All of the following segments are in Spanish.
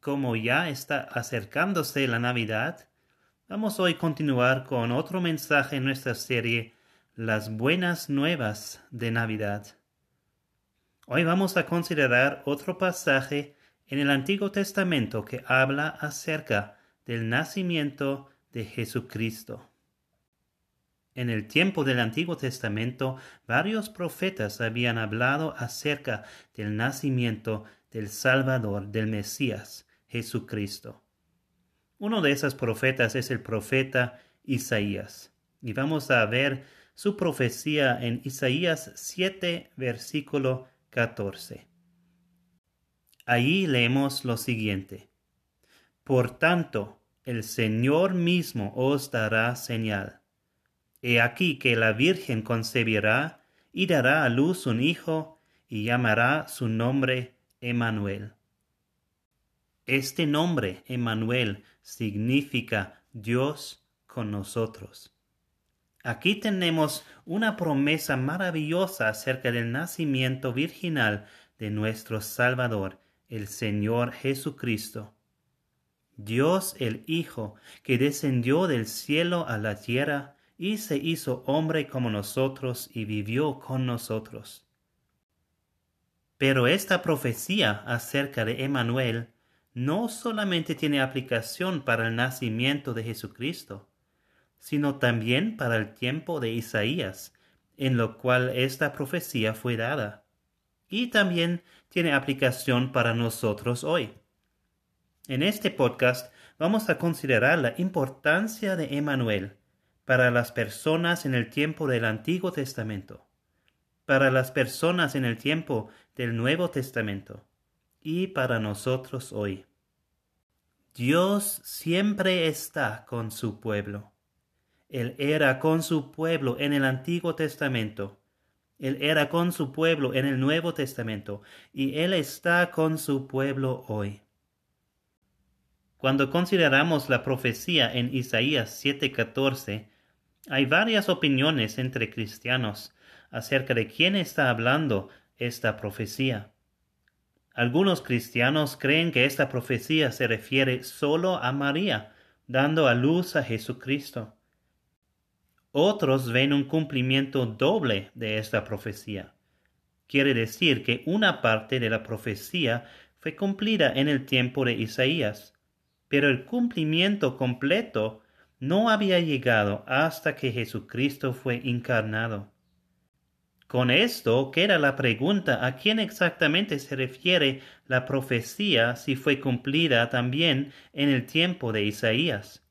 como ya está acercándose la Navidad, vamos hoy a continuar con otro mensaje en nuestra serie Las buenas nuevas de Navidad. Hoy vamos a considerar otro pasaje en el Antiguo Testamento que habla acerca del nacimiento de Jesucristo. En el tiempo del Antiguo Testamento, varios profetas habían hablado acerca del nacimiento del Salvador, del Mesías, Jesucristo. Uno de esos profetas es el profeta Isaías. Y vamos a ver su profecía en Isaías 7, versículo 14. Ahí leemos lo siguiente. Por tanto, el Señor mismo os dará señal. He aquí que la Virgen concebirá y dará a luz un hijo y llamará su nombre Emanuel. Este nombre, Emanuel, significa Dios con nosotros. Aquí tenemos una promesa maravillosa acerca del nacimiento virginal de nuestro Salvador, el Señor Jesucristo. Dios el Hijo, que descendió del cielo a la tierra y se hizo hombre como nosotros y vivió con nosotros. Pero esta profecía acerca de Emanuel no solamente tiene aplicación para el nacimiento de Jesucristo, sino también para el tiempo de Isaías, en lo cual esta profecía fue dada, y también tiene aplicación para nosotros hoy. En este podcast vamos a considerar la importancia de Emanuel para las personas en el tiempo del Antiguo Testamento, para las personas en el tiempo del Nuevo Testamento, y para nosotros hoy. Dios siempre está con su pueblo. Él era con su pueblo en el Antiguo Testamento. Él era con su pueblo en el Nuevo Testamento. Y Él está con su pueblo hoy. Cuando consideramos la profecía en Isaías 7:14, hay varias opiniones entre cristianos acerca de quién está hablando esta profecía. Algunos cristianos creen que esta profecía se refiere solo a María, dando a luz a Jesucristo. Otros ven un cumplimiento doble de esta profecía. Quiere decir que una parte de la profecía fue cumplida en el tiempo de Isaías, pero el cumplimiento completo no había llegado hasta que Jesucristo fue encarnado. Con esto queda la pregunta a quién exactamente se refiere la profecía si fue cumplida también en el tiempo de Isaías.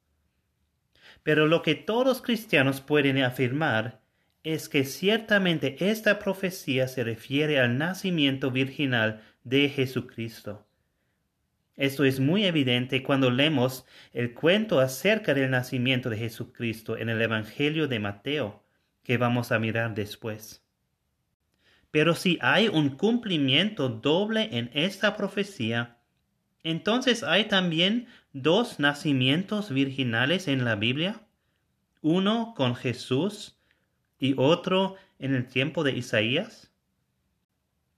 Pero lo que todos cristianos pueden afirmar es que ciertamente esta profecía se refiere al nacimiento virginal de Jesucristo. Esto es muy evidente cuando leemos el cuento acerca del nacimiento de Jesucristo en el Evangelio de Mateo, que vamos a mirar después. Pero si hay un cumplimiento doble en esta profecía, entonces hay también dos nacimientos virginales en la Biblia, uno con Jesús y otro en el tiempo de Isaías.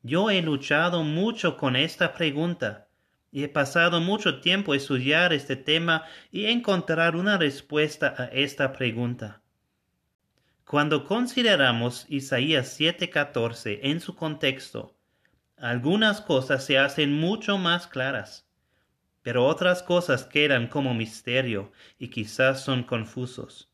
Yo he luchado mucho con esta pregunta y he pasado mucho tiempo estudiar este tema y encontrar una respuesta a esta pregunta. Cuando consideramos Isaías 7:14 en su contexto, algunas cosas se hacen mucho más claras, pero otras cosas quedan como misterio y quizás son confusos.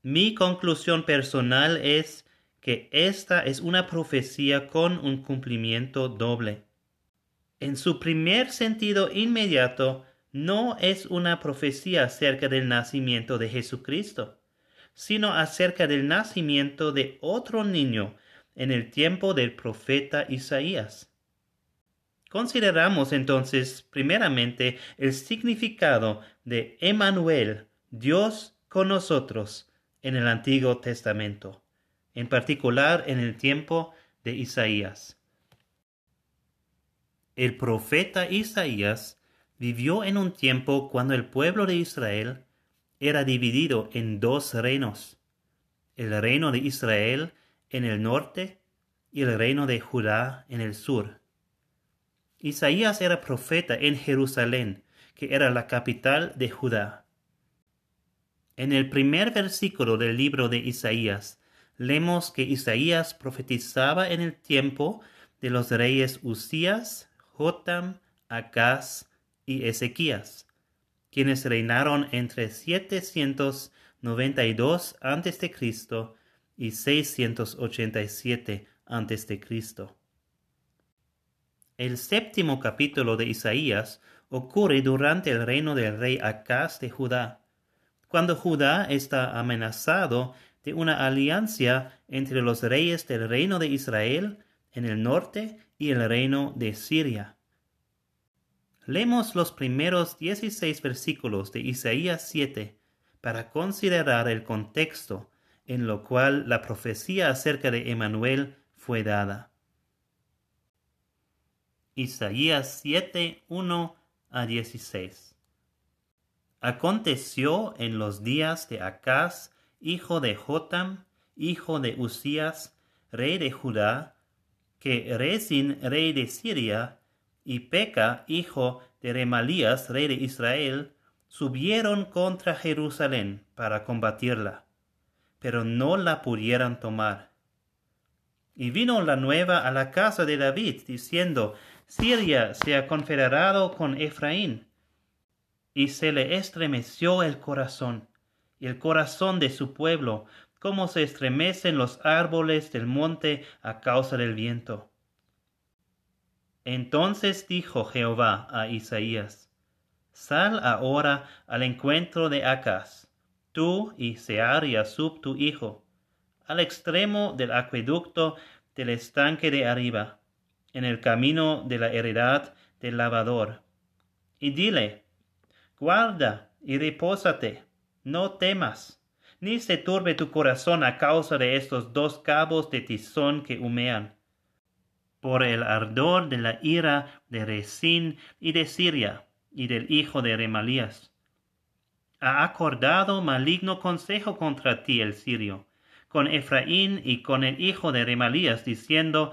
Mi conclusión personal es que esta es una profecía con un cumplimiento doble. En su primer sentido inmediato, no es una profecía acerca del nacimiento de Jesucristo sino acerca del nacimiento de otro niño en el tiempo del profeta Isaías. Consideramos entonces primeramente el significado de Emmanuel, Dios con nosotros, en el Antiguo Testamento, en particular en el tiempo de Isaías. El profeta Isaías vivió en un tiempo cuando el pueblo de Israel era dividido en dos reinos, el reino de Israel en el norte y el reino de Judá en el sur. Isaías era profeta en Jerusalén, que era la capital de Judá. En el primer versículo del libro de Isaías, leemos que Isaías profetizaba en el tiempo de los reyes Usías, Jotam, Acaz y Ezequías, quienes reinaron entre 792 a.C. y 687 a.C. El séptimo capítulo de Isaías ocurre durante el reino del rey Acaz de Judá, cuando Judá está amenazado de una alianza entre los reyes del reino de Israel en el norte y el reino de Siria. Leemos los primeros 16 versículos de Isaías 7 para considerar el contexto en lo cual la profecía acerca de Emanuel fue dada. Isaías 7, 1 a 16. Aconteció en los días de Acaz, hijo de Jotam, hijo de Usías, rey de Judá, que Rezin, rey de Siria, y Peca, hijo de Remalías, rey de Israel, subieron contra Jerusalén para combatirla, pero no la pudieran tomar. Y vino la nueva a la casa de David, diciendo, Siria se ha confederado con Efraín. Y se le estremeció el corazón, y el corazón de su pueblo, como se estremecen los árboles del monte a causa del viento. Entonces dijo Jehová a Isaías, Sal ahora al encuentro de Acaz, tú y Sear y Asub tu hijo, al extremo del acueducto del estanque de arriba, en el camino de la heredad del lavador. Y dile, guarda y repósate, no temas, ni se turbe tu corazón a causa de estos dos cabos de tizón que humean. Por el ardor de la ira de Resín y de Siria y del hijo de Remalías. Ha acordado maligno consejo contra ti el sirio, con Efraín y con el hijo de Remalías, diciendo,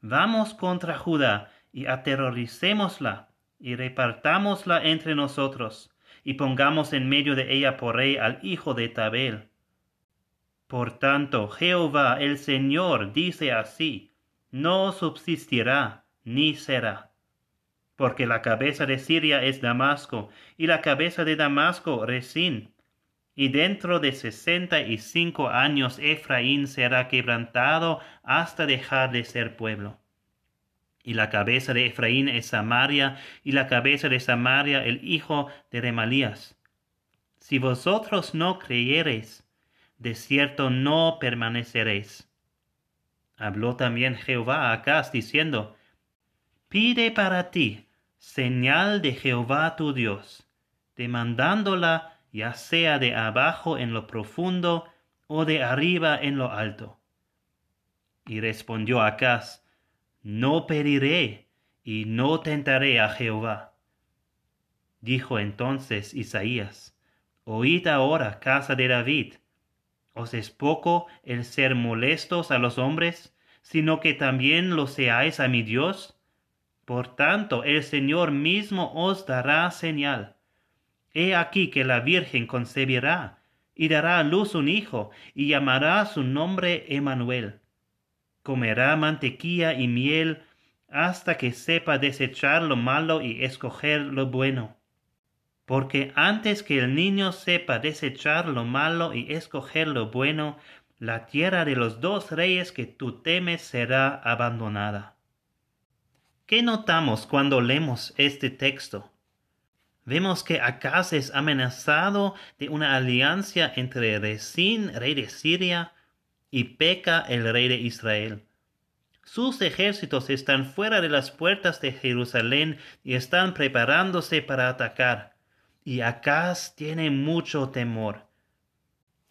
Vamos contra Judá y aterroricémosla y repartámosla entre nosotros y pongamos en medio de ella por rey al hijo de Tabel. Por tanto, Jehová el Señor dice así, no subsistirá ni será. Porque la cabeza de Siria es Damasco, y la cabeza de Damasco Resín. Y dentro de sesenta y cinco años Efraín será quebrantado hasta dejar de ser pueblo. Y la cabeza de Efraín es Samaria, y la cabeza de Samaria el hijo de Remalías. Si vosotros no creyereis, de cierto no permaneceréis. Habló también Jehová a Acaz, diciendo, Pide para ti señal de Jehová tu Dios, demandándola ya sea de abajo en lo profundo o de arriba en lo alto. Y respondió Acaz, no pediré y no tentaré a Jehová. Dijo entonces Isaías, Oíd ahora, casa de David, ¿os es poco el ser molestos a los hombres, sino que también lo seáis a mi Dios? Por tanto, el Señor mismo os dará señal. He aquí que la Virgen concebirá y dará a luz un hijo, y llamará su nombre Emanuel comerá mantequilla y miel hasta que sepa desechar lo malo y escoger lo bueno. Porque antes que el niño sepa desechar lo malo y escoger lo bueno, la tierra de los dos reyes que tú temes será abandonada. ¿Qué notamos cuando leemos este texto? Vemos que Acaz es amenazado de una alianza entre Resín, rey de Siria, y peca el rey de Israel. Sus ejércitos están fuera de las puertas de Jerusalén y están preparándose para atacar. Y Acaz tiene mucho temor.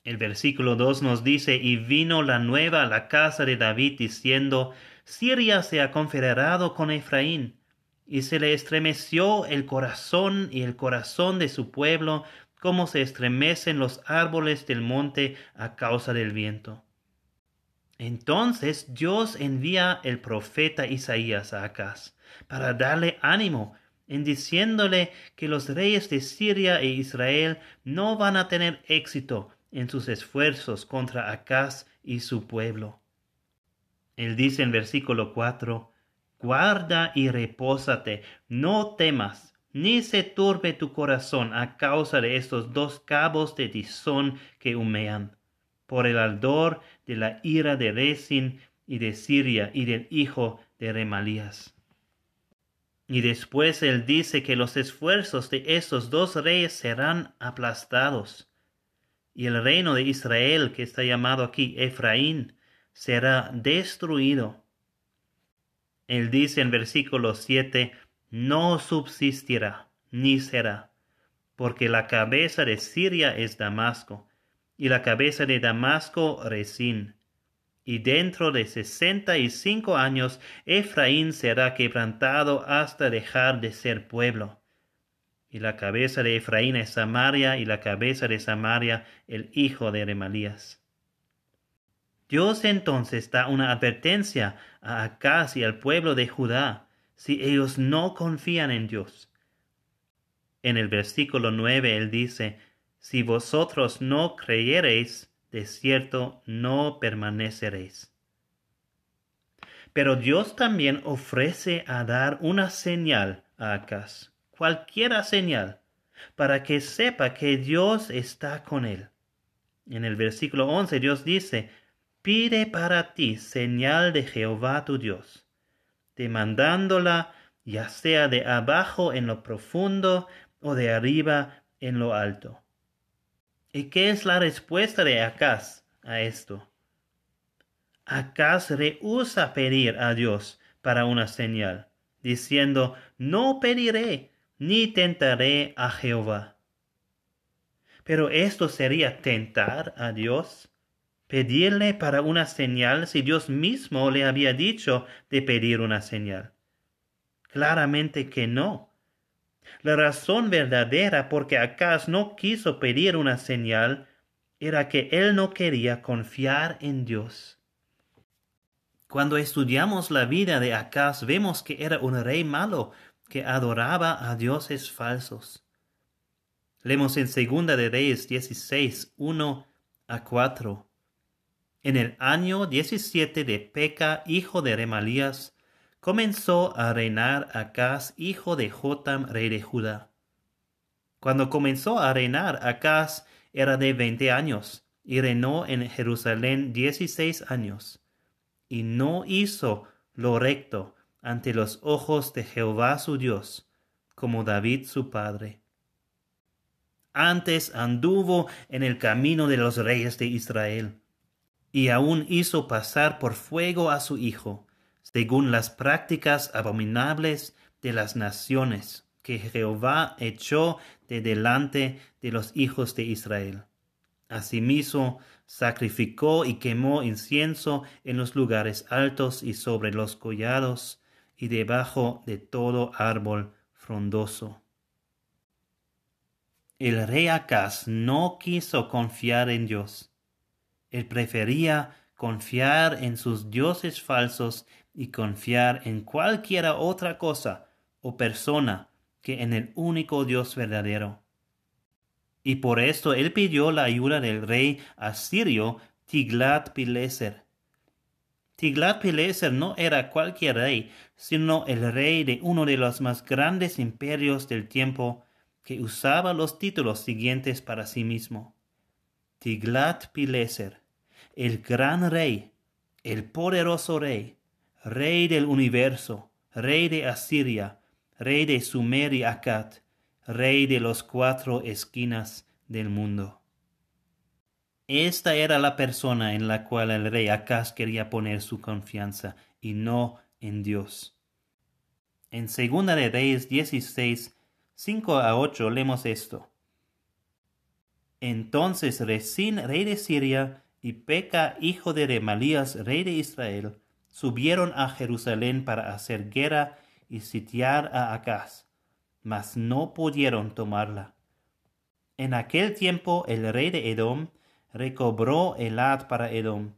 El versículo 2 nos dice, y vino la nueva a la casa de David diciendo, Siria se ha confederado con Efraín, y se le estremeció el corazón y el corazón de su pueblo, como se estremecen los árboles del monte a causa del viento. Entonces Dios envía el profeta Isaías a Acaz para darle ánimo en diciéndole que los reyes de Siria e Israel no van a tener éxito en sus esfuerzos contra Acaz y su pueblo. Él dice en versículo 4, Guarda y repósate, no temas, ni se turbe tu corazón a causa de estos dos cabos de tizón que humean, por el ardor de la ira de Rezin y de Siria y del hijo de Remalías. Y después él dice que los esfuerzos de estos dos reyes serán aplastados, y el reino de Israel, que está llamado aquí Efraín, será destruido. Él dice en versículo 7, no subsistirá, ni será, porque la cabeza de Siria es Damasco, y la cabeza de Damasco Resín y dentro de sesenta y cinco años Efraín será quebrantado hasta dejar de ser pueblo. Y la cabeza de Efraín es Samaria, y la cabeza de Samaria el hijo de Remalías. Dios entonces da una advertencia a Acaz y al pueblo de Judá, si ellos no confían en Dios. En el versículo nueve él dice, Si vosotros no creyereis, de cierto no permaneceréis. Pero Dios también ofrece a dar una señal a Acaz, cualquiera señal, para que sepa que Dios está con él. En el versículo 11 Dios dice, pide para ti señal de Jehová tu Dios, demandándola ya sea de abajo en lo profundo o de arriba en lo alto. ¿Y qué es la respuesta de Acaz a esto? Acaz rehúsa pedir a Dios para una señal, diciendo, no pediré ni tentaré a Jehová. Pero esto sería tentar a Dios, pedirle para una señal si Dios mismo le había dicho de pedir una señal. Claramente que no. La razón verdadera por que Acaz no quiso pedir una señal era que él no quería confiar en Dios. Cuando estudiamos la vida de Acaz vemos que era un rey malo que adoraba a dioses falsos. Leemos en Segunda de Reyes 16, 1 a 4. En el año 17 de Peca, hijo de Remalías, comenzó a reinar Acaz, hijo de Jotam, rey de Judá. Cuando comenzó a reinar Acaz era de veinte años, y reinó en Jerusalén dieciséis años, y no hizo lo recto ante los ojos de Jehová su Dios, como David su padre. Antes anduvo en el camino de los reyes de Israel, y aún hizo pasar por fuego a su hijo, según las prácticas abominables de las naciones que Jehová echó de delante de los hijos de Israel. Asimismo, sacrificó y quemó incienso en los lugares altos y sobre los collados y debajo de todo árbol frondoso. El rey Acaz no quiso confiar en Dios. Él prefería confiar en sus dioses falsos y confiar en cualquiera otra cosa o persona que en el único Dios verdadero. Y por esto él pidió la ayuda del rey asirio Tiglat-Pileser. Tiglat-Pileser no era cualquier rey, sino el rey de uno de los más grandes imperios del tiempo que usaba los títulos siguientes para sí mismo. Tiglat-Pileser, el gran rey, el poderoso rey, Rey del universo, Rey de Asiria, Rey de Sumer y Akkad, Rey de los cuatro esquinas del mundo. Esta era la persona en la cual el rey Acaz quería poner su confianza y no en Dios. En Segunda de Reyes 16, 5 a 8 leemos esto. Entonces Resín, rey de Siria, y Peca, hijo de Remalías, rey de Israel, subieron a Jerusalén para hacer guerra y sitiar a Acaz, mas no pudieron tomarla. En aquel tiempo el rey de Edom recobró Elad para Edom,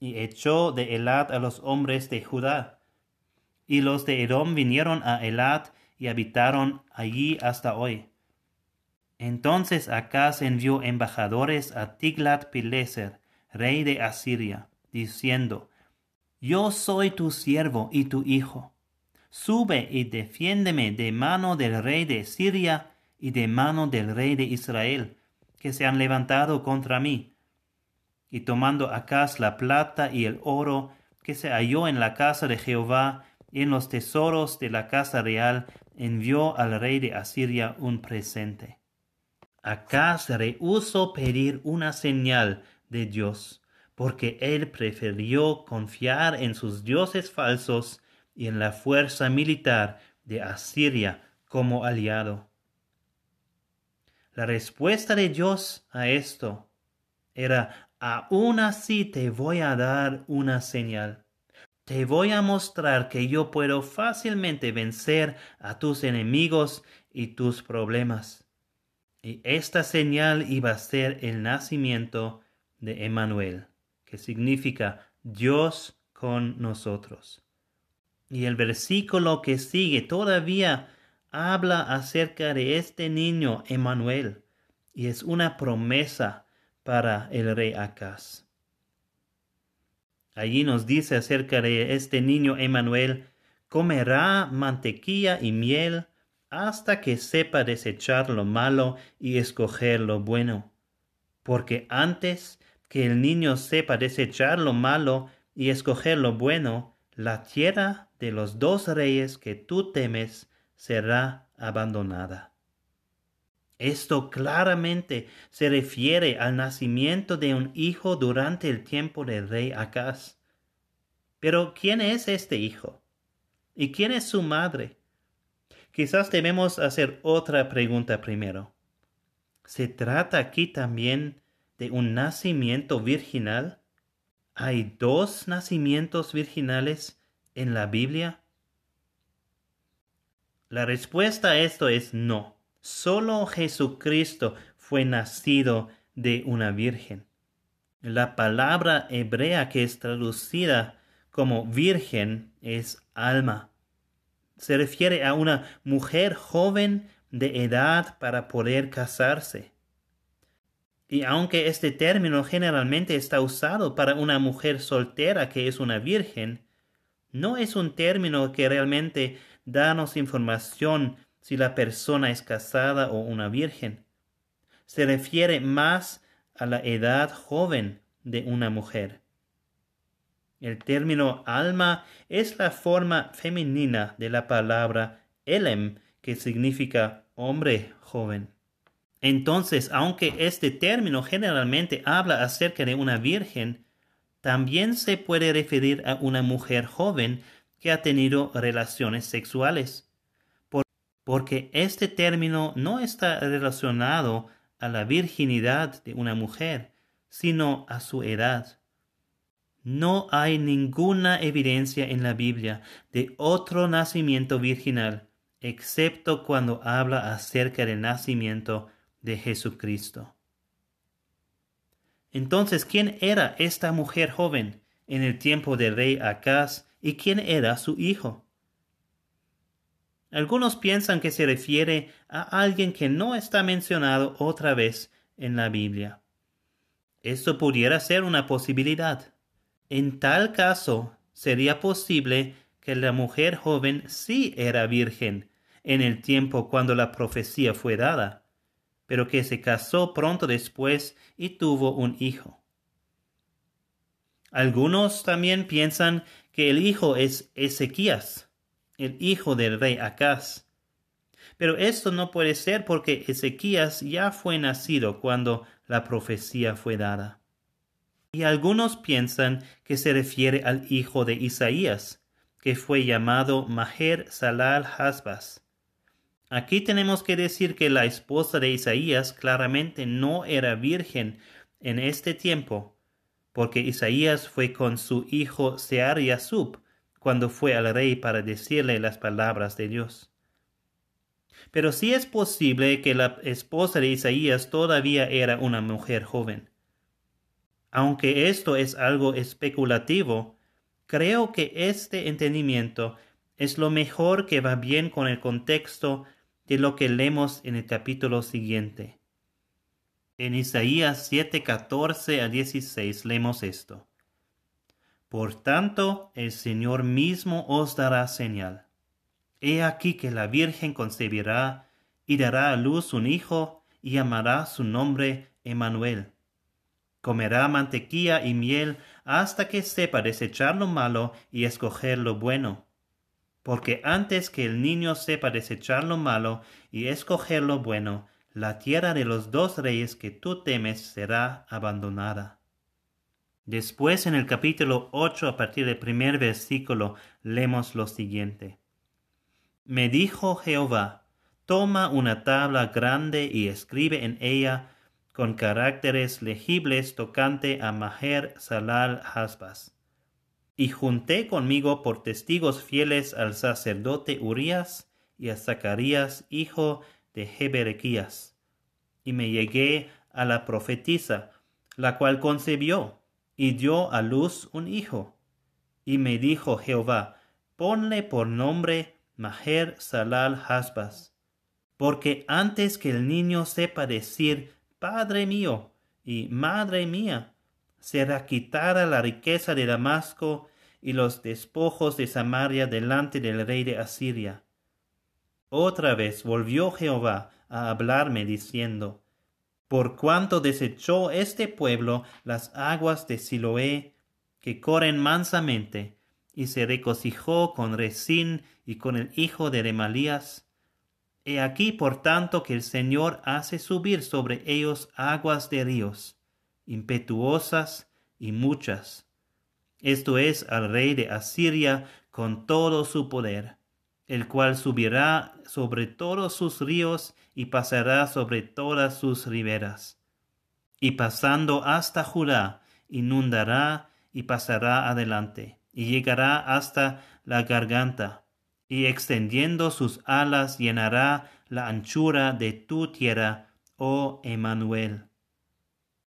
y echó de Elad a los hombres de Judá. Y los de Edom vinieron a Elad y habitaron allí hasta hoy. Entonces Acaz envió embajadores a Tiglat-Pileser, rey de Asiria, diciendo, Yo soy tu siervo y tu hijo. Sube y defiéndeme de mano del rey de Siria y de mano del rey de Israel, que se han levantado contra mí. Y tomando Acaz la plata y el oro que se halló en la casa de Jehová y en los tesoros de la casa real, envió al rey de Asiria un presente. Acaz rehusó pedir una señal de Dios, porque él prefirió confiar en sus dioses falsos y en la fuerza militar de Asiria como aliado. La respuesta de Dios a esto era, aún así te voy a dar una señal. Te voy a mostrar que yo puedo fácilmente vencer a tus enemigos y tus problemas. Y esta señal iba a ser el nacimiento de Emmanuel, que significa Dios con nosotros. Y el versículo que sigue todavía habla acerca de este niño Emmanuel, y es una promesa para el rey Acaz. Allí nos dice acerca de este niño Emmanuel, comerá mantequilla y miel hasta que sepa desechar lo malo y escoger lo bueno. Porque antes que el niño sepa desechar lo malo y escoger lo bueno, la tierra de los dos reyes que tú temes será abandonada. Esto claramente se refiere al nacimiento de un hijo durante el tiempo del rey Acaz. Pero ¿quién es este hijo? ¿Y quién es su madre? Quizás debemos hacer otra pregunta primero. ¿Se trata aquí también de un nacimiento virginal? ¿Hay dos nacimientos virginales en la Biblia? La respuesta a esto es no. Solo Jesucristo fue nacido de una virgen. La palabra hebrea que es traducida como virgen es alma se refiere a una mujer joven de edad para poder casarse. Y aunque este término generalmente está usado para una mujer soltera que es una virgen, no es un término que realmente danos información si la persona es casada o una virgen. Se refiere más a la edad joven de una mujer. El término alma es la forma femenina de la palabra elem, que significa hombre joven. Entonces, aunque este término generalmente habla acerca de una virgen, también se puede referir a una mujer joven que ha tenido relaciones sexuales, porque este término no está relacionado a la virginidad de una mujer, sino a su edad. No hay ninguna evidencia en la Biblia de otro nacimiento virginal, excepto cuando habla acerca del nacimiento de Jesucristo. Entonces, ¿quién era esta mujer joven en el tiempo del rey Acaz y quién era su hijo? Algunos piensan que se refiere a alguien que no está mencionado otra vez en la Biblia. Esto pudiera ser una posibilidad. En tal caso, sería posible que la mujer joven sí era virgen en el tiempo cuando la profecía fue dada, pero que se casó pronto después y tuvo un hijo. Algunos también piensan que el hijo es Ezequías, el hijo del rey Acaz. Pero esto no puede ser porque Ezequías ya fue nacido cuando la profecía fue dada. Y algunos piensan que se refiere al hijo de Isaías, que fue llamado Maher Salal Hasbas. Aquí tenemos que decir que la esposa de Isaías claramente no era virgen en este tiempo, porque Isaías fue con su hijo Sear cuando fue al rey para decirle las palabras de Dios. Pero sí es posible que la esposa de Isaías todavía era una mujer joven. Aunque esto es algo especulativo, creo que este entendimiento es lo mejor que va bien con el contexto de lo que leemos en el capítulo siguiente. En Isaías 7, 14 a 16 leemos esto. Por tanto, el Señor mismo os dará señal. He aquí que la Virgen concebirá y dará a luz un hijo y llamará su nombre Emmanuel. Comerá mantequilla y miel hasta que sepa desechar lo malo y escoger lo bueno porque antes que el niño sepa desechar lo malo y escoger lo bueno, la tierra de los dos reyes que tú temes será abandonada. Después en el capítulo 8 a partir del primer versículo leemos lo siguiente. Me dijo Jehová, toma una tabla grande y escribe en ella con caracteres legibles tocante a Maher Salal Hasbas y junté conmigo por testigos fieles al sacerdote Urías y a Zacarías, hijo de Jeberequías. Y me llegué a la profetisa, la cual concebió y dio a luz un hijo. Y me dijo Jehová, ponle por nombre Maher Salal Hasbas, porque antes que el niño sepa decir, Padre mío y Madre mía, será quitada la riqueza de Damasco y los despojos de Samaria delante del rey de Asiria. Otra vez volvió Jehová a hablarme diciendo, Por cuanto desechó este pueblo las aguas de Siloé, que corren mansamente, y se regocijó con Resín y con el hijo de Remalías, He aquí por tanto que el Señor hace subir sobre ellos aguas de ríos, impetuosas y muchas. Esto es al rey de Asiria con todo su poder, el cual subirá sobre todos sus ríos y pasará sobre todas sus riberas. Y pasando hasta Judá, inundará y pasará adelante, y llegará hasta la garganta, y extendiendo sus alas llenará la anchura de tu tierra, oh Emmanuel.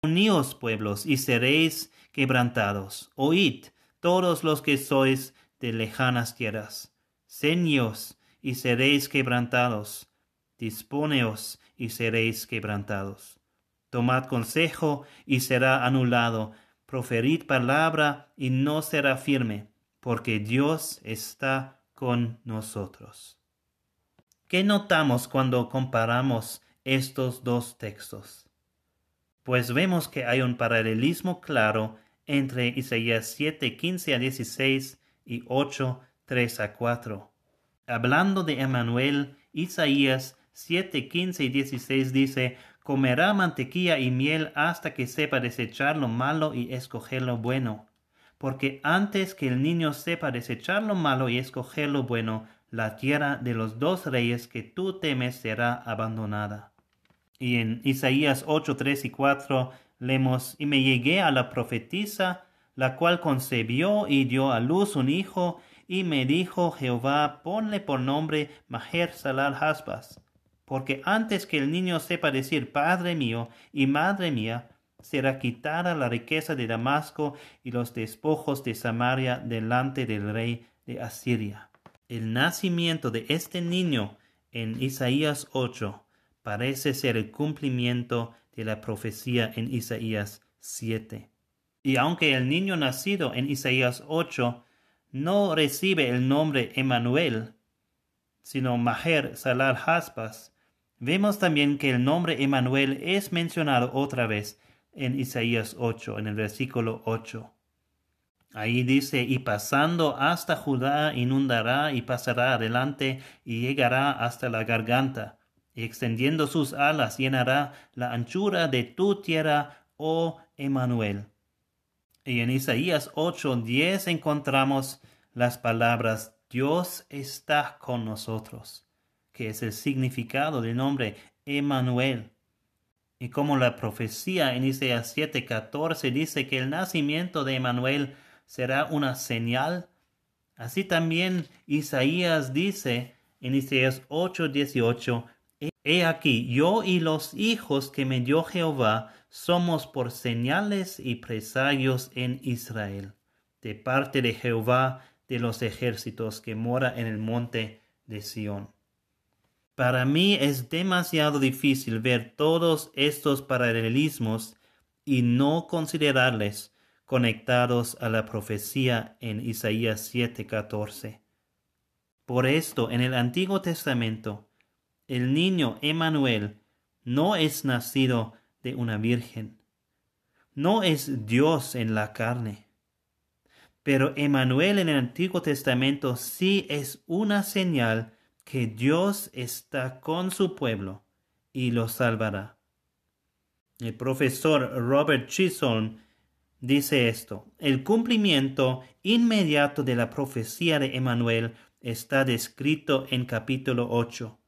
Uníos pueblos y seréis quebrantados. Oíd todos los que sois de lejanas tierras. Ceños y seréis quebrantados. Disponeos y seréis quebrantados. Tomad consejo y será anulado. Proferid palabra y no será firme, porque Dios está con nosotros. ¿Qué notamos cuando comparamos estos dos textos? Pues vemos que hay un paralelismo claro entre Isaías 7, 15 a 16 y 8, 3 a 4. Hablando de Emmanuel, Isaías 7, 15 y 16 dice, comerá mantequilla y miel hasta que sepa desechar lo malo y escoger lo bueno. Porque antes que el niño sepa desechar lo malo y escoger lo bueno, la tierra de los dos reyes que tú temes será abandonada. Y en Isaías 8, 3 y 4 leemos, y me llegué a la profetisa, la cual concebió y dio a luz un hijo, y me dijo Jehová, ponle por nombre Maher Salal Hasbas, porque antes que el niño sepa decir Padre mío y Madre mía, será quitada la riqueza de Damasco y los despojos de Samaria delante del rey de Asiria. El nacimiento de este niño en Isaías 8 parece ser el cumplimiento de la profecía en Isaías 7. Y aunque el niño nacido en Isaías 8 no recibe el nombre Emmanuel, sino Maher Salal Haspas, vemos también que el nombre Emmanuel es mencionado otra vez en Isaías 8, en el versículo 8. Ahí dice, y pasando hasta Judá inundará y pasará adelante y llegará hasta la garganta y extendiendo sus alas llenará la anchura de tu tierra, oh Emmanuel. Y en Isaías 8:10 encontramos las palabras Dios está con nosotros, que es el significado del nombre Emmanuel. Y como la profecía en Isaías 7:14 dice que el nacimiento de Emmanuel será una señal, así también Isaías dice en Isaías 8:18 He aquí, yo y los hijos que me dio Jehová somos por señales y presagios en Israel, de parte de Jehová de los ejércitos que mora en el monte de Sión. Para mí es demasiado difícil ver todos estos paralelismos y no considerarles conectados a la profecía en Isaías 7:14. Por esto, en el Antiguo Testamento, el niño Emmanuel no es nacido de una virgen, no es Dios en la carne. Pero Emmanuel en el Antiguo Testamento sí es una señal que Dios está con su pueblo y lo salvará. El profesor Robert Chisholm dice esto, el cumplimiento inmediato de la profecía de Emmanuel está descrito en capítulo 8.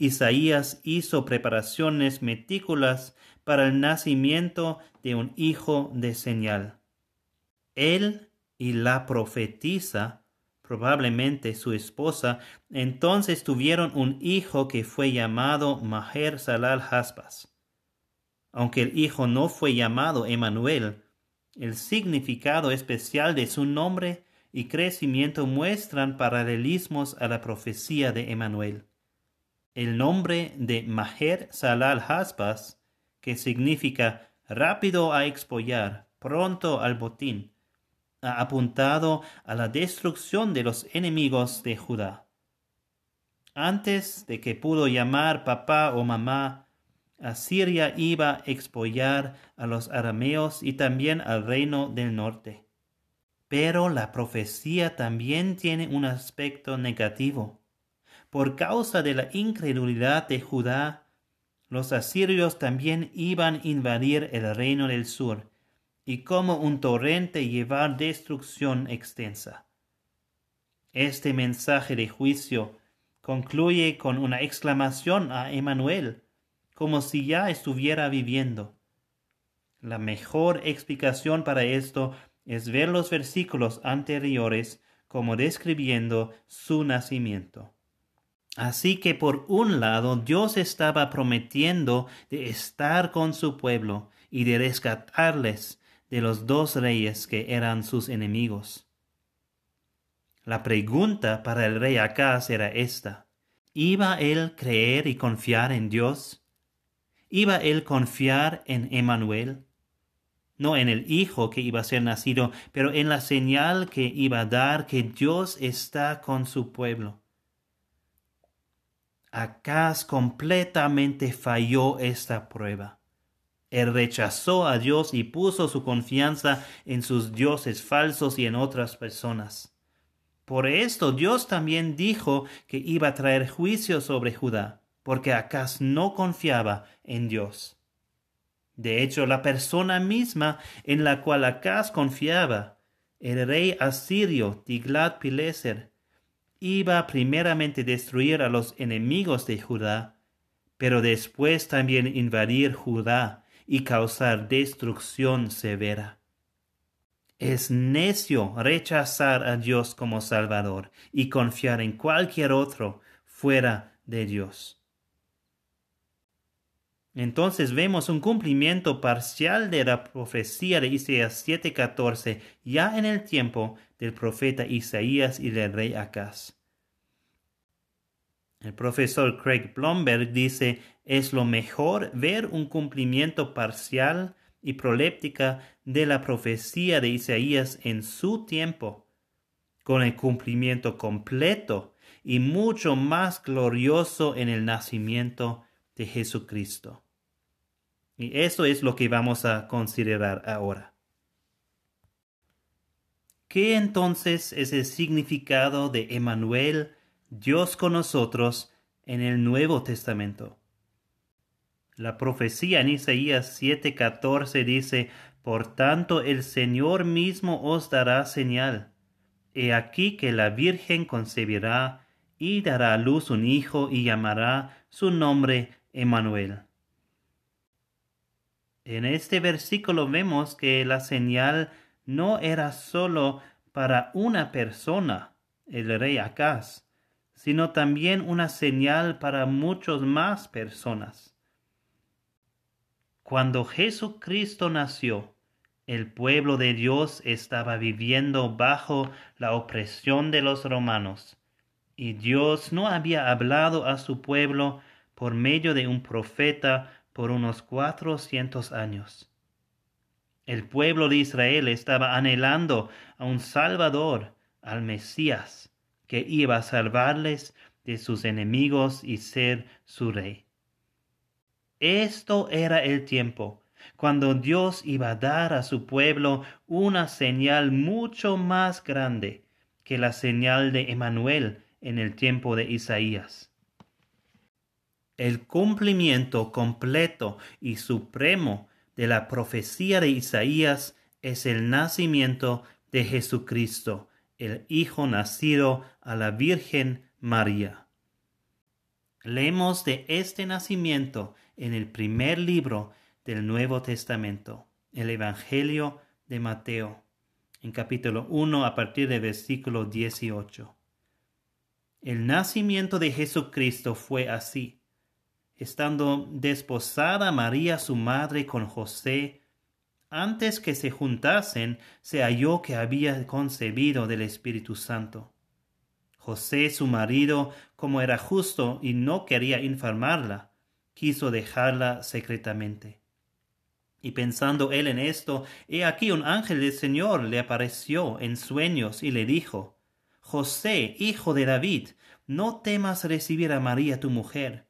Isaías hizo preparaciones metículas para el nacimiento de un hijo de señal. Él y la profetisa, probablemente su esposa, entonces tuvieron un hijo que fue llamado Maher Salal Haspas. Aunque el hijo no fue llamado Emanuel, el significado especial de su nombre y crecimiento muestran paralelismos a la profecía de Emanuel. El nombre de Maher Salal Haspas, que significa rápido a expollar, pronto al botín, ha apuntado a la destrucción de los enemigos de Judá. Antes de que pudo llamar papá o mamá, Asiria iba a expollar a los arameos y también al reino del norte. Pero la profecía también tiene un aspecto negativo. Por causa de la incredulidad de Judá, los asirios también iban a invadir el reino del sur y como un torrente llevar destrucción extensa. Este mensaje de juicio concluye con una exclamación a Emmanuel, como si ya estuviera viviendo. La mejor explicación para esto es ver los versículos anteriores como describiendo su nacimiento. Así que por un lado Dios estaba prometiendo de estar con su pueblo y de rescatarles de los dos reyes que eran sus enemigos. La pregunta para el rey Acaz era esta. ¿Iba él creer y confiar en Dios? ¿Iba él confiar en Emmanuel? no en el Hijo que iba a ser nacido, pero en la señal que iba a dar que Dios está con su pueblo. Acaz completamente falló esta prueba. Él rechazó a Dios y puso su confianza en sus dioses falsos y en otras personas. Por esto Dios también dijo que iba a traer juicio sobre Judá, porque Acaz no confiaba en Dios. De hecho, la persona misma en la cual Acaz confiaba, el rey asirio Tiglat-Pileser, iba primeramente a destruir a los enemigos de Judá, pero después también invadir Judá y causar destrucción severa. Es necio rechazar a Dios como Salvador y confiar en cualquier otro fuera de Dios. Entonces vemos un cumplimiento parcial de la profecía de Isaías 7:14 ya en el tiempo del profeta Isaías y del rey Acaz. El profesor Craig Blomberg dice, es lo mejor ver un cumplimiento parcial y proléptica de la profecía de Isaías en su tiempo, con el cumplimiento completo y mucho más glorioso en el nacimiento de Jesucristo. Y eso es lo que vamos a considerar ahora. ¿Qué entonces es el significado de Emmanuel, Dios con nosotros, en el Nuevo Testamento? La profecía en Isaías 7:14 dice, Por tanto el Señor mismo os dará señal. He aquí que la Virgen concebirá y dará a luz un hijo y llamará su nombre Emmanuel. En este versículo vemos que la señal no era solo para una persona, el rey Acaz, sino también una señal para muchos más personas. Cuando Jesucristo nació, el pueblo de Dios estaba viviendo bajo la opresión de los romanos, y Dios no había hablado a su pueblo por medio de un profeta por unos cuatrocientos años. El pueblo de Israel estaba anhelando a un Salvador, al Mesías, que iba a salvarles de sus enemigos y ser su rey. Esto era el tiempo cuando Dios iba a dar a su pueblo una señal mucho más grande que la señal de Emanuel en el tiempo de Isaías. El cumplimiento completo y supremo de la profecía de Isaías es el nacimiento de Jesucristo, el Hijo nacido a la Virgen María. Leemos de este nacimiento en el primer libro del Nuevo Testamento, el Evangelio de Mateo, en capítulo 1 a partir del versículo 18. El nacimiento de Jesucristo fue así. Estando desposada María su madre con José, antes que se juntasen, se halló que había concebido del Espíritu Santo. José, su marido, como era justo y no quería informarla, quiso dejarla secretamente. Y pensando él en esto, he aquí un ángel del Señor le apareció en sueños y le dijo, José, hijo de David, no temas recibir a María tu mujer,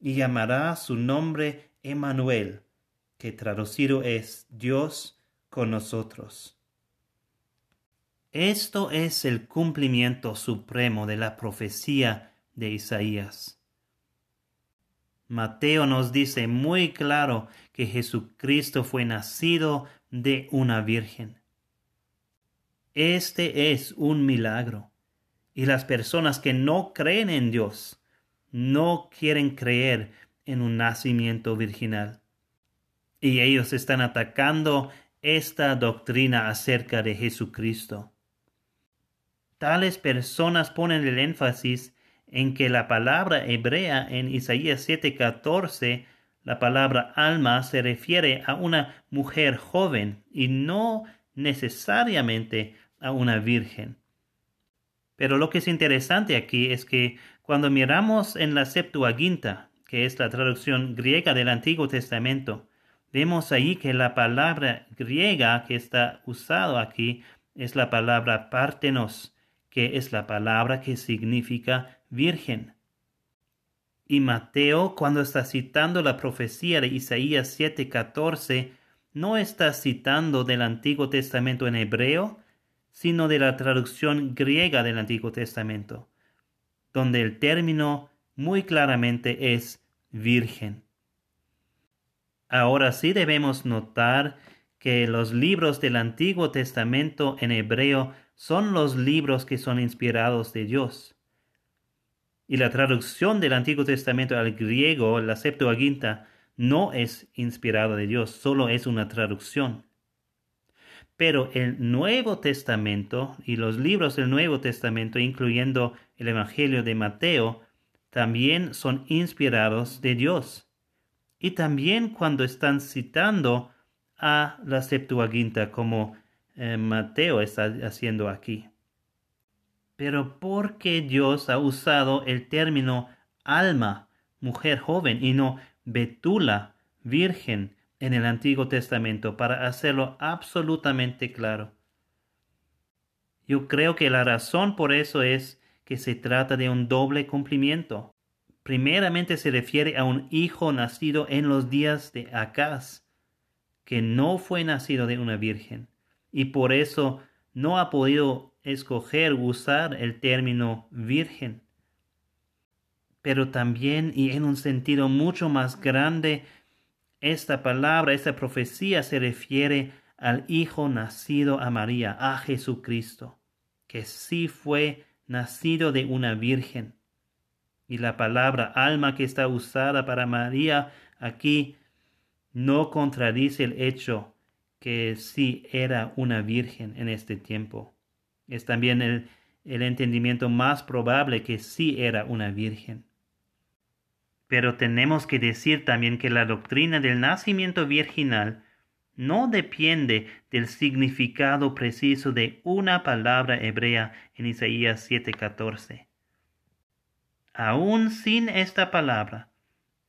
y llamará su nombre Emmanuel, que traducido es Dios con nosotros. Esto es el cumplimiento supremo de la profecía de Isaías. Mateo nos dice muy claro que Jesucristo fue nacido de una virgen. Este es un milagro. Y las personas que no creen en Dios no quieren creer en un nacimiento virginal. Y ellos están atacando esta doctrina acerca de Jesucristo. Tales personas ponen el énfasis en que la palabra hebrea en Isaías 7:14, la palabra alma se refiere a una mujer joven y no necesariamente a una virgen. Pero lo que es interesante aquí es que cuando miramos en la Septuaginta, que es la traducción griega del Antiguo Testamento, vemos ahí que la palabra griega que está usado aquí es la palabra partenos, que es la palabra que significa virgen. Y Mateo, cuando está citando la profecía de Isaías 7:14, no está citando del Antiguo Testamento en hebreo, sino de la traducción griega del Antiguo Testamento, donde el término muy claramente es virgen. Ahora sí debemos notar que los libros del Antiguo Testamento en hebreo son los libros que son inspirados de Dios. Y la traducción del Antiguo Testamento al griego, la Septuaginta, no es inspirada de Dios, solo es una traducción. Pero el Nuevo Testamento y los libros del Nuevo Testamento, incluyendo el Evangelio de Mateo, también son inspirados de Dios. Y también cuando están citando a la Septuaginta, como eh, Mateo está haciendo aquí pero porque Dios ha usado el término alma, mujer joven, y no betula, virgen, en el Antiguo Testamento, para hacerlo absolutamente claro. Yo creo que la razón por eso es que se trata de un doble cumplimiento. Primeramente se refiere a un hijo nacido en los días de Acaz, que no fue nacido de una virgen, y por eso no ha podido escoger usar el término virgen. pero también y en un sentido mucho más grande, esta palabra, esta profecía se refiere al Hijo nacido a María, a Jesucristo, que sí fue nacido de una virgen. Y la palabra alma que está usada para María aquí no contradice el hecho que sí era una virgen en este tiempo. Es también el, el entendimiento más probable que sí era una virgen. Pero tenemos que decir también que la doctrina del nacimiento virginal no depende del significado preciso de una palabra hebrea en Isaías 7:14. Aún sin esta palabra,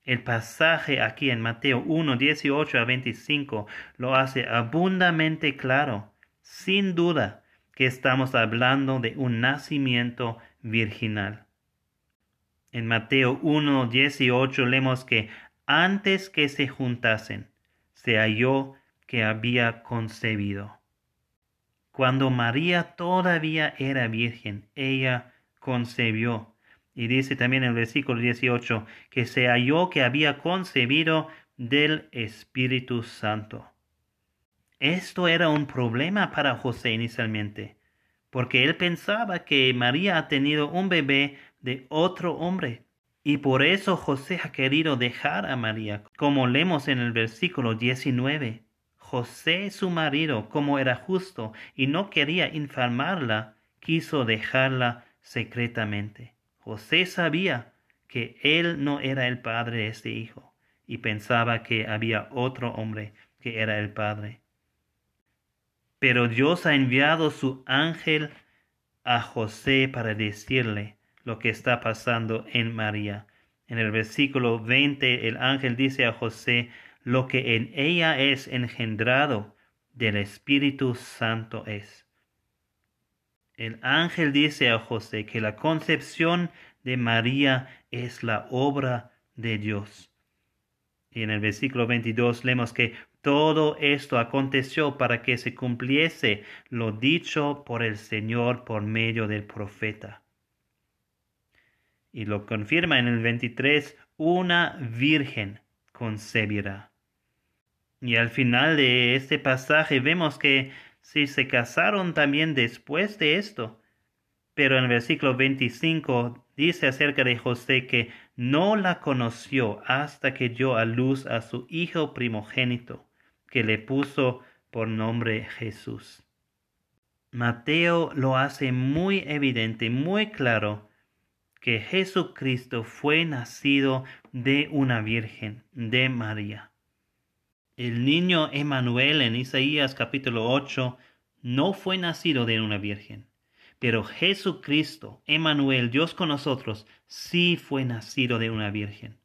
el pasaje aquí en Mateo 1, 18 a 25 lo hace abundamente claro, sin duda, que estamos hablando de un nacimiento virginal. En Mateo 1, 18 leemos que antes que se juntasen, se halló que había concebido. Cuando María todavía era virgen, ella concebió. Y dice también en el versículo 18 que se halló que había concebido del Espíritu Santo. Esto era un problema para José inicialmente, porque él pensaba que María ha tenido un bebé de otro hombre. Y por eso José ha querido dejar a María, como leemos en el versículo 19. José su marido, como era justo y no quería infamarla, quiso dejarla secretamente. José sabía que él no era el padre de este hijo y pensaba que había otro hombre que era el padre. Pero Dios ha enviado su ángel a José para decirle lo que está pasando en María. En el versículo 20 el ángel dice a José, lo que en ella es engendrado del Espíritu Santo es. El ángel dice a José que la concepción de María es la obra de Dios. Y en el versículo 22 leemos que todo esto aconteció para que se cumpliese lo dicho por el Señor por medio del profeta. Y lo confirma en el 23, una virgen concebirá. Y al final de este pasaje vemos que si se casaron también después de esto. Pero en el versículo 25 dice acerca de José que no la conoció hasta que dio a luz a su hijo primogénito, que le puso por nombre Jesús. Mateo lo hace muy evidente, muy claro, que Jesucristo fue nacido de una virgen, de María. El niño Emanuel en Isaías capítulo 8 no fue nacido de una virgen, pero Jesucristo, Emanuel, Dios con nosotros, sí fue nacido de una virgen.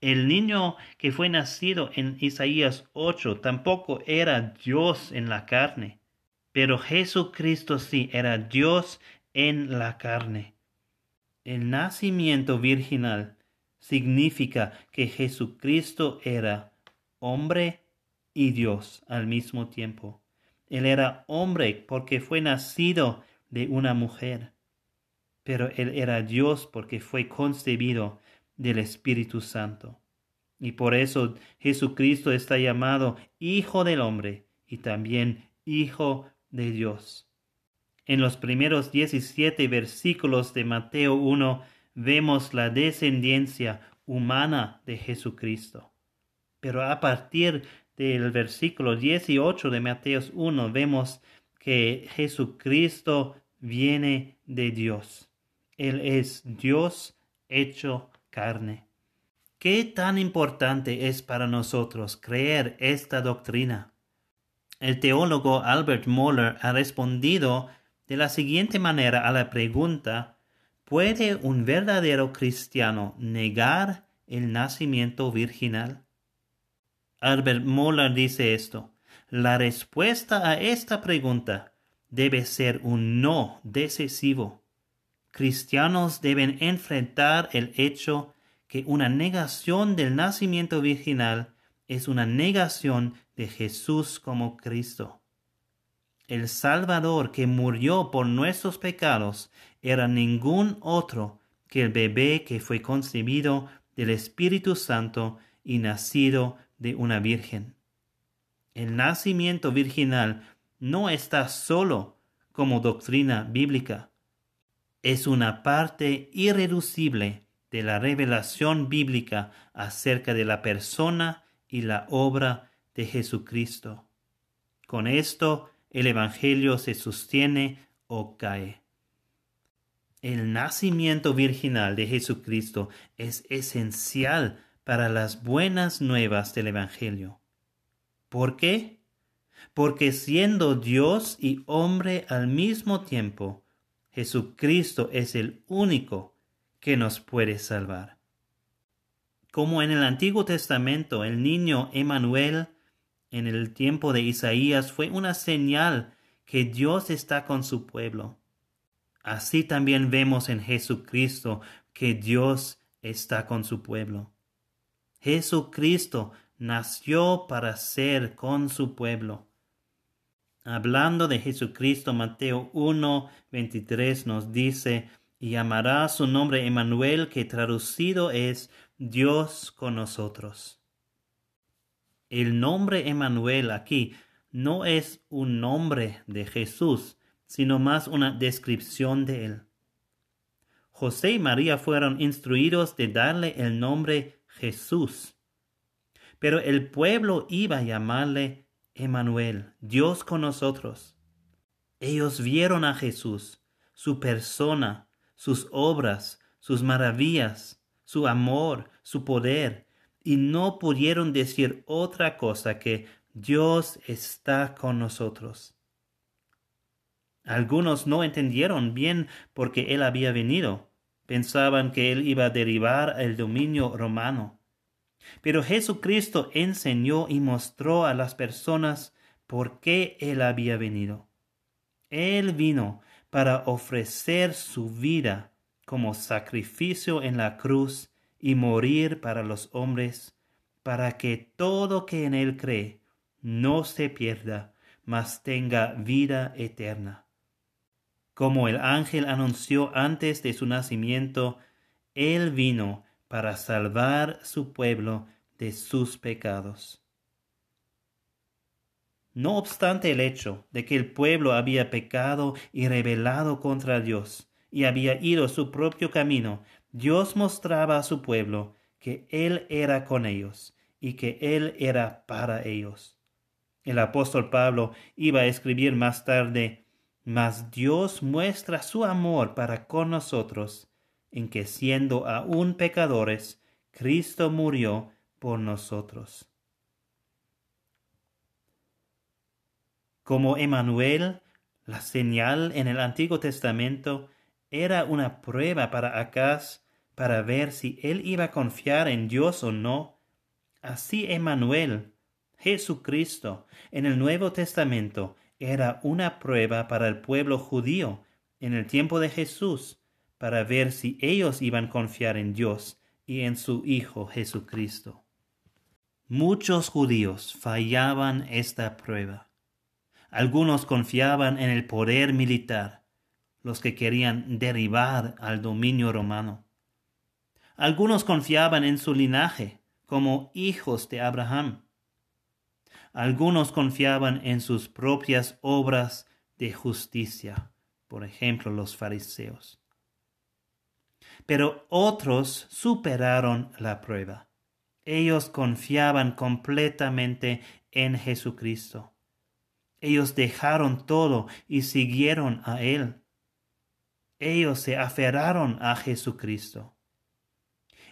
El niño que fue nacido en Isaías 8 tampoco era Dios en la carne, pero Jesucristo sí era Dios en la carne. El nacimiento virginal significa que Jesucristo era hombre y Dios al mismo tiempo. Él era hombre porque fue nacido de una mujer, pero él era Dios porque fue concebido del Espíritu Santo. Y por eso Jesucristo está llamado Hijo del Hombre y también Hijo de Dios. En los primeros 17 versículos de Mateo 1 vemos la descendencia humana de Jesucristo. Pero a partir del versículo 18 de Mateos 1 vemos que Jesucristo viene de Dios. Él es Dios hecho carne. ¿Qué tan importante es para nosotros creer esta doctrina? El teólogo Albert Moller ha respondido de la siguiente manera a la pregunta ¿Puede un verdadero cristiano negar el nacimiento virginal? Albert Moller dice esto. La respuesta a esta pregunta debe ser un no decisivo. Cristianos deben enfrentar el hecho que una negación del nacimiento virginal es una negación de Jesús como Cristo. El Salvador que murió por nuestros pecados era ningún otro que el bebé que fue concebido del Espíritu Santo y nacido de una virgen. El nacimiento virginal no está solo como doctrina bíblica, es una parte irreducible de la revelación bíblica acerca de la persona y la obra de Jesucristo. Con esto el Evangelio se sostiene o cae. El nacimiento virginal de Jesucristo es esencial para las buenas nuevas del Evangelio. ¿Por qué? Porque siendo Dios y hombre al mismo tiempo, Jesucristo es el único que nos puede salvar. Como en el Antiguo Testamento el niño Emanuel en el tiempo de Isaías fue una señal que Dios está con su pueblo. Así también vemos en Jesucristo que Dios está con su pueblo. Jesucristo nació para ser con su pueblo. Hablando de Jesucristo, Mateo 1, 23 nos dice, y llamará su nombre Emmanuel, que traducido es Dios con nosotros. El nombre Emmanuel aquí no es un nombre de Jesús, sino más una descripción de él. José y María fueron instruidos de darle el nombre Jesús, pero el pueblo iba a llamarle Emanuel, Dios con nosotros. Ellos vieron a Jesús, su persona, sus obras, sus maravillas, su amor, su poder, y no pudieron decir otra cosa que Dios está con nosotros. Algunos no entendieron bien por qué Él había venido. Pensaban que Él iba a derribar el dominio romano. Pero Jesucristo enseñó y mostró a las personas por qué Él había venido. Él vino para ofrecer su vida como sacrificio en la cruz y morir para los hombres, para que todo que en Él cree no se pierda, mas tenga vida eterna. Como el ángel anunció antes de su nacimiento, Él vino para salvar su pueblo de sus pecados. No obstante el hecho de que el pueblo había pecado y rebelado contra Dios y había ido su propio camino, Dios mostraba a su pueblo que Él era con ellos y que Él era para ellos. El apóstol Pablo iba a escribir más tarde, Mas Dios muestra su amor para con nosotros en que siendo aún pecadores, Cristo murió por nosotros. Como Emanuel, la señal en el Antiguo Testamento era una prueba para Acaz para ver si él iba a confiar en Dios o no. Así Emanuel, Jesucristo, en el Nuevo Testamento era una prueba para el pueblo judío en el tiempo de Jesús para ver si ellos iban a confiar en Dios y en su Hijo Jesucristo. Muchos judíos fallaban esta prueba. Algunos confiaban en el poder militar, los que querían derribar al dominio romano. Algunos confiaban en su linaje como hijos de Abraham. Algunos confiaban en sus propias obras de justicia, por ejemplo los fariseos pero otros superaron la prueba. Ellos confiaban completamente en Jesucristo. Ellos dejaron todo y siguieron a Él. Ellos se aferraron a Jesucristo.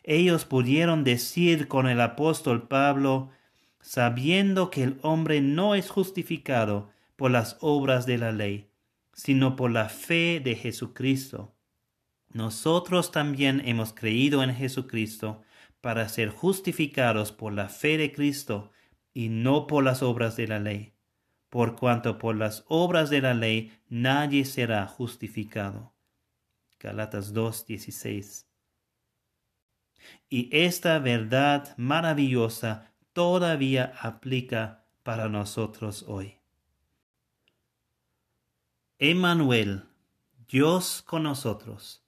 Ellos pudieron decir con el apóstol Pablo, sabiendo que el hombre no es justificado por las obras de la ley, sino por la fe de Jesucristo nosotros también hemos creído en Jesucristo para ser justificados por la fe de Cristo y no por las obras de la ley, por cuanto por las obras de la ley nadie será justificado. Galatas 2:16. Y esta verdad maravillosa todavía aplica para nosotros hoy. Emmanuel, Dios con nosotros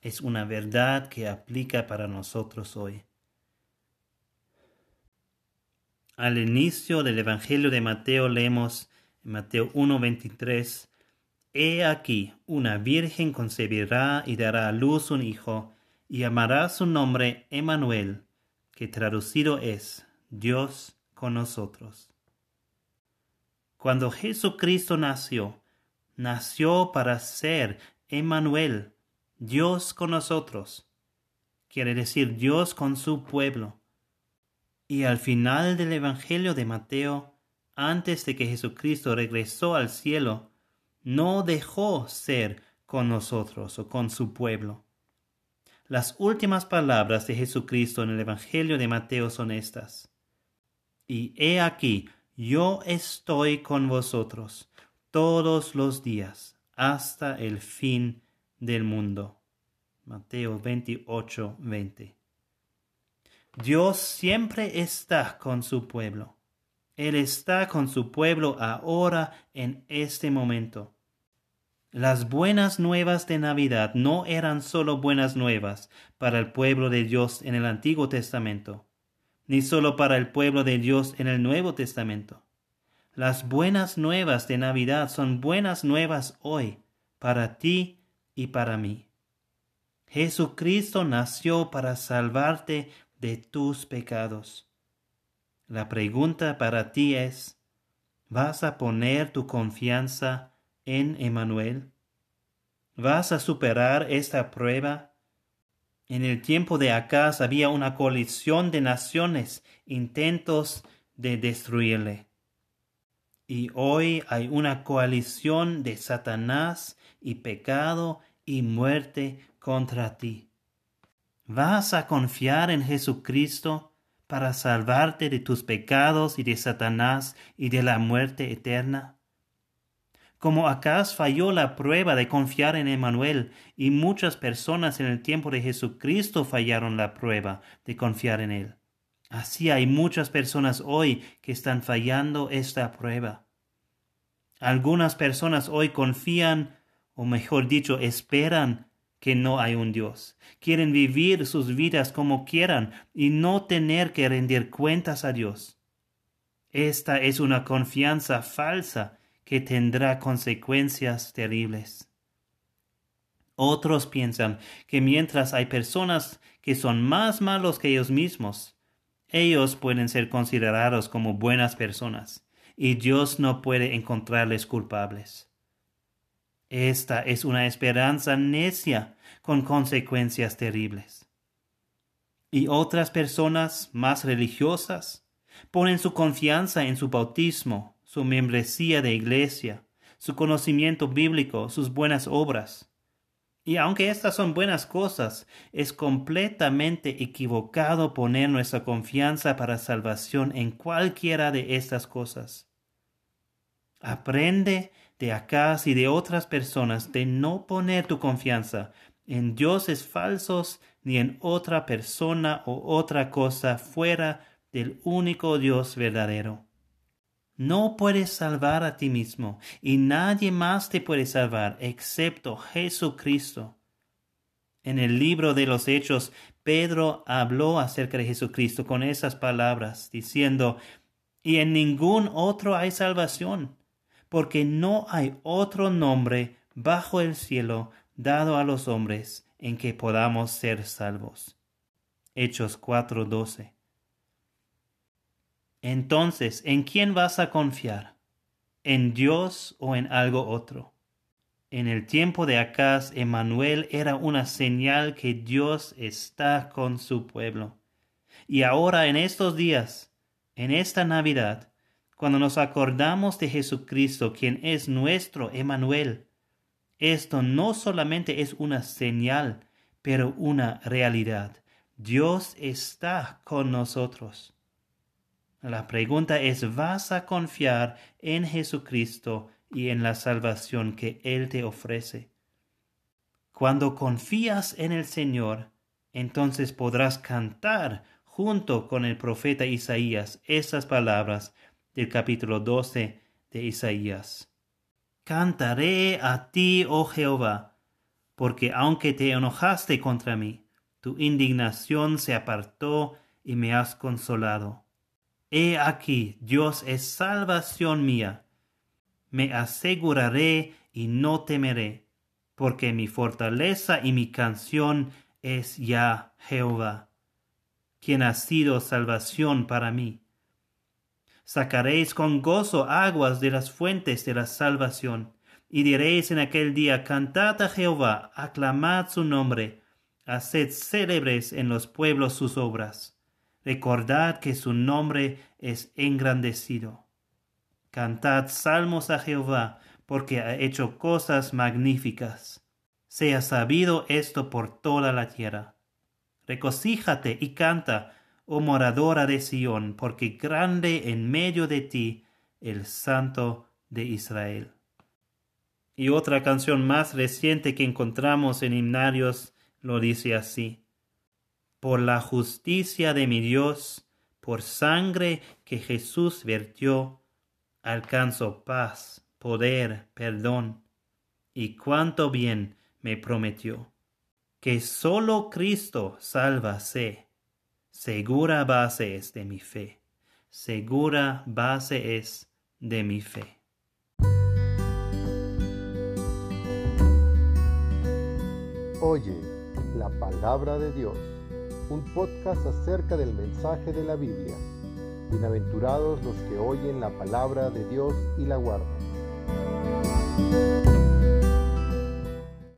es una verdad que aplica para nosotros hoy. Al inicio del Evangelio de Mateo leemos en Mateo 1:23, He aquí, una virgen concebirá y dará a luz un hijo, y llamará su nombre Emmanuel, que traducido es Dios con nosotros. Cuando Jesucristo nació, nació para ser Emmanuel, Dios con nosotros. Quiere decir Dios con su pueblo. Y al final del Evangelio de Mateo, antes de que Jesucristo regresó al cielo, no dejó ser con nosotros o con su pueblo. Las últimas palabras de Jesucristo en el Evangelio de Mateo son estas. Y he aquí, yo estoy con vosotros todos los días hasta el fin del mundo. Mateo 28, 20. Dios siempre está con su pueblo. Él está con su pueblo ahora en este momento. Las buenas nuevas de Navidad no eran solo buenas nuevas para el pueblo de Dios en el Antiguo Testamento, ni solo para el pueblo de Dios en el Nuevo Testamento. Las buenas nuevas de Navidad son buenas nuevas hoy para ti y para mí. Jesucristo nació para salvarte de tus pecados. La pregunta para ti es, ¿vas a poner tu confianza en Emmanuel? ¿Vas a superar esta prueba? En el tiempo de Acaz había una coalición de naciones, intentos de destruirle. Y hoy hay una coalición de Satanás y pecado y muerte contra ti. ¿Vas a confiar en Jesucristo para salvarte de tus pecados y de Satanás y de la muerte eterna? Como Acaz falló la prueba de confiar en Emmanuel y muchas personas en el tiempo de Jesucristo fallaron la prueba de confiar en Él. Así hay muchas personas hoy que están fallando esta prueba. Algunas personas hoy confían, o mejor dicho, esperan que no hay un Dios. Quieren vivir sus vidas como quieran y no tener que rendir cuentas a Dios. Esta es una confianza falsa que tendrá consecuencias terribles. Otros piensan que mientras hay personas que son más malos que ellos mismos, ellos pueden ser considerados como buenas personas y Dios no puede encontrarles culpables. Esta es una esperanza necia con consecuencias terribles. Y otras personas más religiosas ponen su confianza en su bautismo su membresía de iglesia, su conocimiento bíblico, sus buenas obras. Y aunque estas son buenas cosas, es completamente equivocado poner nuestra confianza para salvación en cualquiera de estas cosas. Aprende de acá y de otras personas de no poner tu confianza en dioses falsos ni en otra persona o otra cosa fuera del único Dios verdadero. No puedes salvar a ti mismo y nadie más te puede salvar excepto Jesucristo. En el libro de los Hechos, Pedro habló acerca de Jesucristo con esas palabras, diciendo, y en ningún otro hay salvación, porque no hay otro nombre bajo el cielo dado a los hombres en que podamos ser salvos. Hechos 4:12 entonces, ¿en quién vas a confiar? ¿En Dios o en algo otro? En el tiempo de Acaz, Emmanuel era una señal que Dios está con su pueblo. Y ahora en estos días, en esta Navidad, cuando nos acordamos de Jesucristo, quien es nuestro Emmanuel, esto no solamente es una señal, pero una realidad. Dios está con nosotros. La pregunta es, ¿vas a confiar en Jesucristo y en la salvación que Él te ofrece? Cuando confías en el Señor, entonces podrás cantar junto con el profeta Isaías esas palabras del capítulo 12 de Isaías. Cantaré a ti, oh Jehová, porque aunque te enojaste contra mí, tu indignación se apartó y me has consolado. He aquí, Dios es salvación mía. Me aseguraré y no temeré, porque mi fortaleza y mi canción es ya Jehová, quien ha sido salvación para mí. Sacaréis con gozo aguas de las fuentes de la salvación, y diréis en aquel día, cantad a Jehová, aclamad su nombre, haced célebres en los pueblos sus obras. Recordad que su nombre es engrandecido. Cantad salmos a Jehová, porque ha hecho cosas magníficas. Sea sabido esto por toda la tierra. Recocíjate y canta, oh moradora de Sión, porque grande en medio de ti el Santo de Israel. Y otra canción más reciente que encontramos en himnarios lo dice así. Por la justicia de mi Dios, por sangre que Jesús vertió, alcanzo paz, poder, perdón, y cuánto bien me prometió. Que sólo Cristo salva sé, segura base es de mi fe, segura base es de mi fe. Oye la palabra de Dios, un podcast acerca del mensaje de la Biblia. Bienaventurados los que oyen la palabra de Dios y la guardan.